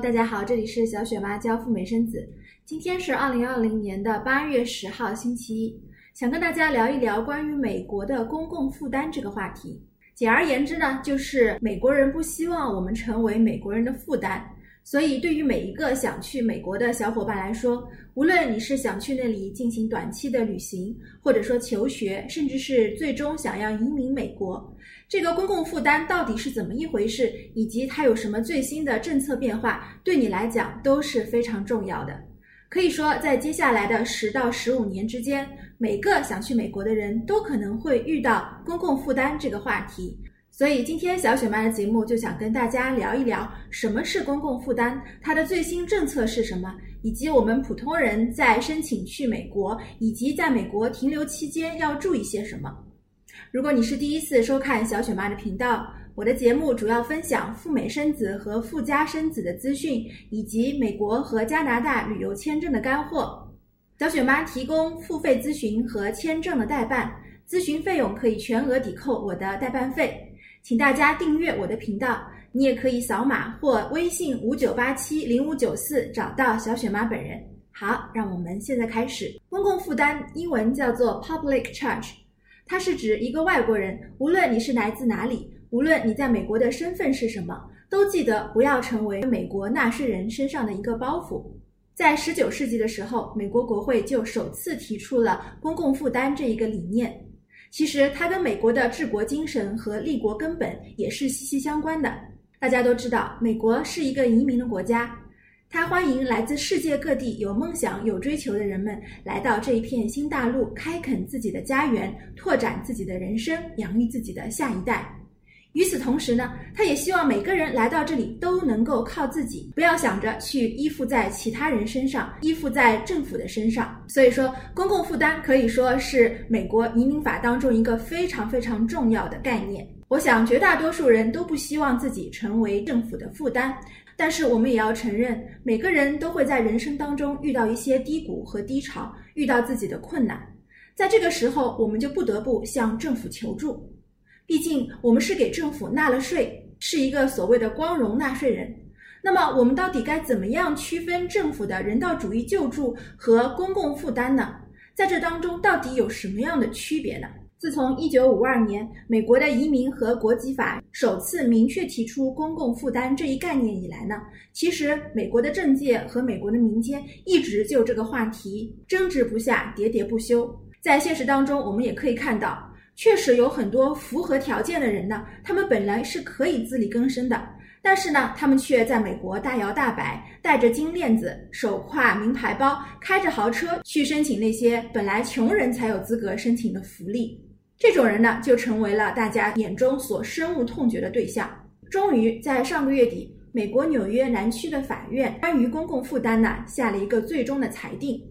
大家好，这里是小雪妈教赴美生子。今天是二零二零年的八月十号，星期一，想跟大家聊一聊关于美国的公共负担这个话题。简而言之呢，就是美国人不希望我们成为美国人的负担。所以，对于每一个想去美国的小伙伴来说，无论你是想去那里进行短期的旅行，或者说求学，甚至是最终想要移民美国，这个公共负担到底是怎么一回事，以及它有什么最新的政策变化，对你来讲都是非常重要的。可以说，在接下来的十到十五年之间，每个想去美国的人都可能会遇到公共负担这个话题。所以今天小雪妈的节目就想跟大家聊一聊什么是公共负担，它的最新政策是什么，以及我们普通人在申请去美国以及在美国停留期间要注意些什么。如果你是第一次收看小雪妈的频道，我的节目主要分享赴美生子和赴加生子的资讯，以及美国和加拿大旅游签证的干货。小雪妈提供付费咨询和签证的代办，咨询费用可以全额抵扣我的代办费。请大家订阅我的频道，你也可以扫码或微信五九八七零五九四找到小雪妈本人。好，让我们现在开始。公共负担英文叫做 public charge，它是指一个外国人，无论你是来自哪里，无论你在美国的身份是什么，都记得不要成为美国纳税人身上的一个包袱。在十九世纪的时候，美国国会就首次提出了公共负担这一个理念。其实它跟美国的治国精神和立国根本也是息息相关的。大家都知道，美国是一个移民的国家，它欢迎来自世界各地有梦想、有追求的人们来到这一片新大陆，开垦自己的家园，拓展自己的人生，养育自己的下一代。与此同时呢，他也希望每个人来到这里都能够靠自己，不要想着去依附在其他人身上，依附在政府的身上。所以说，公共负担可以说是美国移民法当中一个非常非常重要的概念。我想，绝大多数人都不希望自己成为政府的负担，但是我们也要承认，每个人都会在人生当中遇到一些低谷和低潮，遇到自己的困难，在这个时候，我们就不得不向政府求助。毕竟我们是给政府纳了税，是一个所谓的光荣纳税人。那么我们到底该怎么样区分政府的人道主义救助和公共负担呢？在这当中到底有什么样的区别呢？自从一九五二年美国的移民和国籍法首次明确提出公共负担这一概念以来呢，其实美国的政界和美国的民间一直就这个话题争执不下，喋喋不休。在现实当中，我们也可以看到。确实有很多符合条件的人呢，他们本来是可以自力更生的，但是呢，他们却在美国大摇大摆，戴着金链子，手挎名牌包，开着豪车去申请那些本来穷人才有资格申请的福利。这种人呢，就成为了大家眼中所深恶痛绝的对象。终于在上个月底，美国纽约南区的法院关于公共负担呢，下了一个最终的裁定。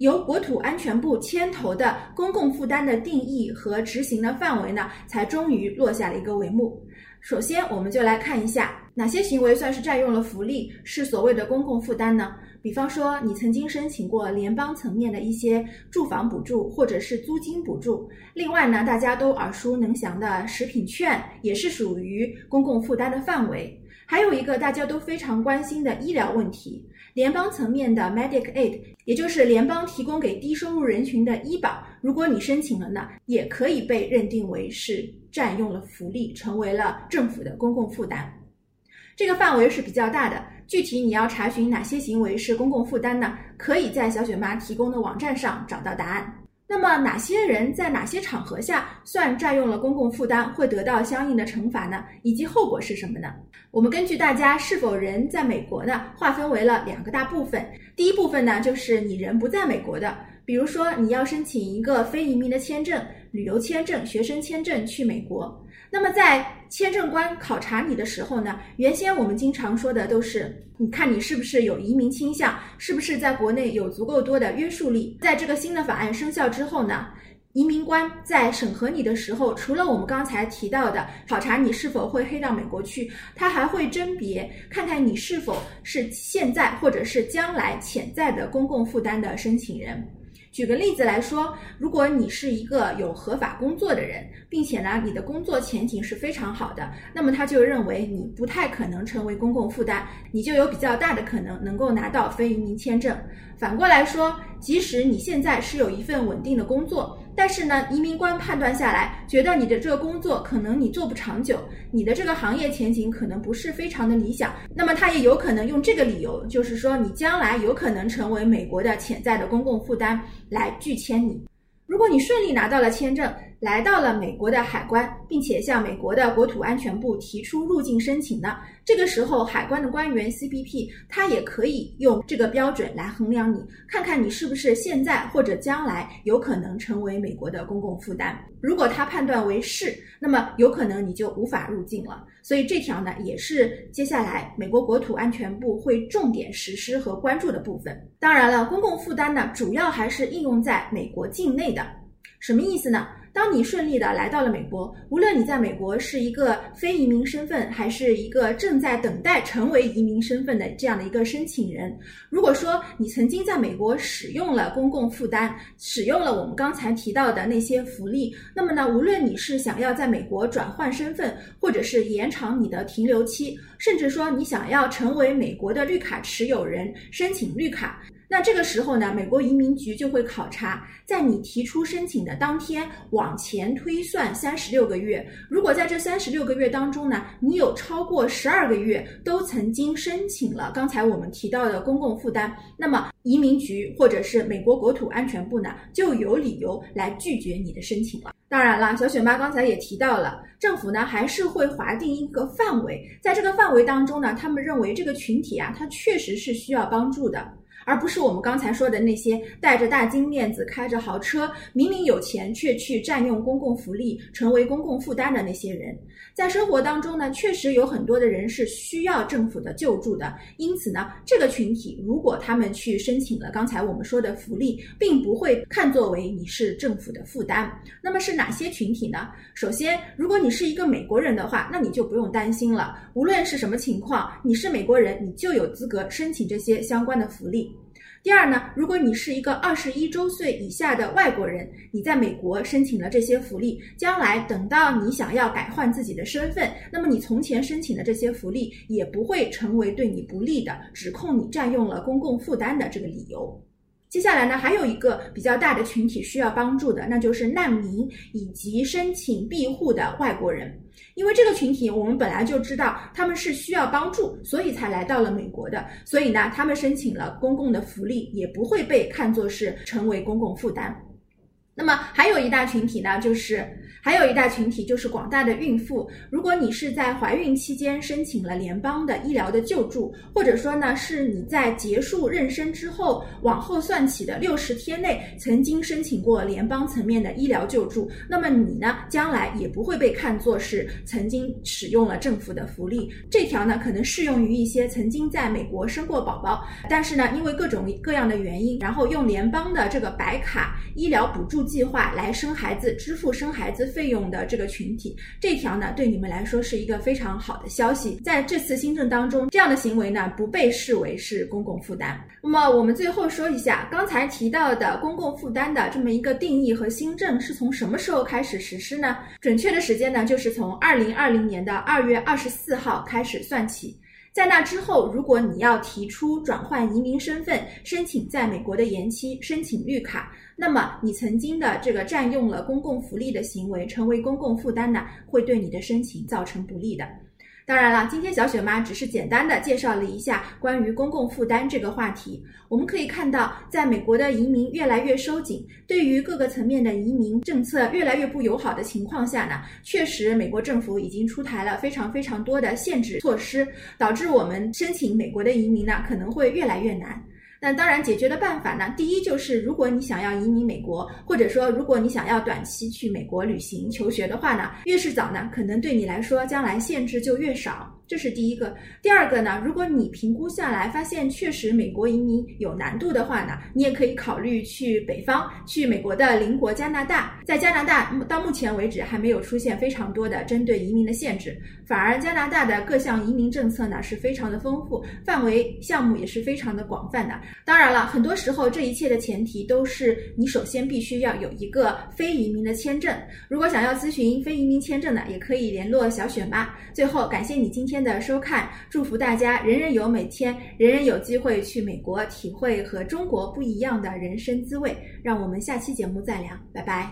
由国土安全部牵头的公共负担的定义和执行的范围呢，才终于落下了一个帷幕。首先，我们就来看一下哪些行为算是占用了福利，是所谓的公共负担呢？比方说，你曾经申请过联邦层面的一些住房补助或者是租金补助。另外呢，大家都耳熟能详的食品券也是属于公共负担的范围。还有一个大家都非常关心的医疗问题。联邦层面的 Medicaid，也就是联邦提供给低收入人群的医保，如果你申请了呢，也可以被认定为是占用了福利，成为了政府的公共负担。这个范围是比较大的，具体你要查询哪些行为是公共负担呢？可以在小雪妈提供的网站上找到答案。那么哪些人在哪些场合下算占用了公共负担，会得到相应的惩罚呢？以及后果是什么呢？我们根据大家是否人在美国呢，划分为了两个大部分。第一部分呢，就是你人不在美国的，比如说你要申请一个非移民的签证、旅游签证、学生签证去美国。那么在签证官考察你的时候呢，原先我们经常说的都是，你看你是不是有移民倾向，是不是在国内有足够多的约束力。在这个新的法案生效之后呢，移民官在审核你的时候，除了我们刚才提到的考察你是否会黑到美国去，他还会甄别看看你是否是现在或者是将来潜在的公共负担的申请人。举个例子来说，如果你是一个有合法工作的人，并且呢，你的工作前景是非常好的，那么他就认为你不太可能成为公共负担，你就有比较大的可能能够拿到非移民签证。反过来说，即使你现在是有一份稳定的工作，但是呢，移民官判断下来，觉得你的这个工作可能你做不长久，你的这个行业前景可能不是非常的理想，那么他也有可能用这个理由，就是说你将来有可能成为美国的潜在的公共负担，来拒签你。如果你顺利拿到了签证，来到了美国的海关，并且向美国的国土安全部提出入境申请呢？这个时候，海关的官员 CBP 他也可以用这个标准来衡量你，看看你是不是现在或者将来有可能成为美国的公共负担。如果他判断为是，那么有可能你就无法入境了。所以这条呢，也是接下来美国国土安全部会重点实施和关注的部分。当然了，公共负担呢，主要还是应用在美国境内的。什么意思呢？当你顺利的来到了美国，无论你在美国是一个非移民身份，还是一个正在等待成为移民身份的这样的一个申请人，如果说你曾经在美国使用了公共负担，使用了我们刚才提到的那些福利，那么呢，无论你是想要在美国转换身份，或者是延长你的停留期，甚至说你想要成为美国的绿卡持有人，申请绿卡。那这个时候呢，美国移民局就会考察，在你提出申请的当天往前推算三十六个月。如果在这三十六个月当中呢，你有超过十二个月都曾经申请了刚才我们提到的公共负担，那么移民局或者是美国国土安全部呢，就有理由来拒绝你的申请了。当然了，小雪妈刚才也提到了，政府呢还是会划定一个范围，在这个范围当中呢，他们认为这个群体啊，它确实是需要帮助的。而不是我们刚才说的那些带着大金链子、开着豪车、明明有钱却去占用公共福利、成为公共负担的那些人。在生活当中呢，确实有很多的人是需要政府的救助的。因此呢，这个群体如果他们去申请了刚才我们说的福利，并不会看作为你是政府的负担。那么是哪些群体呢？首先，如果你是一个美国人的话，那你就不用担心了。无论是什么情况，你是美国人，你就有资格申请这些相关的福利。第二呢，如果你是一个二十一周岁以下的外国人，你在美国申请了这些福利，将来等到你想要改换自己的身份，那么你从前申请的这些福利也不会成为对你不利的，指控你占用了公共负担的这个理由。接下来呢，还有一个比较大的群体需要帮助的，那就是难民以及申请庇护的外国人。因为这个群体，我们本来就知道他们是需要帮助，所以才来到了美国的。所以呢，他们申请了公共的福利，也不会被看作是成为公共负担。那么还有一大群体呢，就是。还有一大群体就是广大的孕妇。如果你是在怀孕期间申请了联邦的医疗的救助，或者说呢是你在结束妊娠之后往后算起的六十天内曾经申请过联邦层面的医疗救助，那么你呢将来也不会被看作是曾经使用了政府的福利。这条呢可能适用于一些曾经在美国生过宝宝，但是呢因为各种各样的原因，然后用联邦的这个白卡医疗补助计划来生孩子，支付生孩子。费用的这个群体，这条呢对你们来说是一个非常好的消息。在这次新政当中，这样的行为呢不被视为是公共负担。那么我们最后说一下，刚才提到的公共负担的这么一个定义和新政是从什么时候开始实施呢？准确的时间呢就是从二零二零年的二月二十四号开始算起。在那之后，如果你要提出转换移民身份，申请在美国的延期，申请绿卡。那么你曾经的这个占用了公共福利的行为，成为公共负担呢，会对你的申请造成不利的。当然了，今天小雪妈只是简单的介绍了一下关于公共负担这个话题。我们可以看到，在美国的移民越来越收紧，对于各个层面的移民政策越来越不友好的情况下呢，确实美国政府已经出台了非常非常多的限制措施，导致我们申请美国的移民呢可能会越来越难。那当然，解决的办法呢？第一就是，如果你想要移民美国，或者说如果你想要短期去美国旅行求学的话呢，越是早呢，可能对你来说将来限制就越少。这是第一个。第二个呢，如果你评估下来发现确实美国移民有难度的话呢，你也可以考虑去北方，去美国的邻国加拿大。在加拿大到目前为止还没有出现非常多的针对移民的限制，反而加拿大的各项移民政策呢是非常的丰富，范围项目也是非常的广泛的。当然了，很多时候这一切的前提都是你首先必须要有一个非移民的签证。如果想要咨询非移民签证的，也可以联络小雪妈。最后，感谢你今天的收看，祝福大家人人有每天，人人有机会去美国体会和中国不一样的人生滋味。让我们下期节目再聊，拜拜。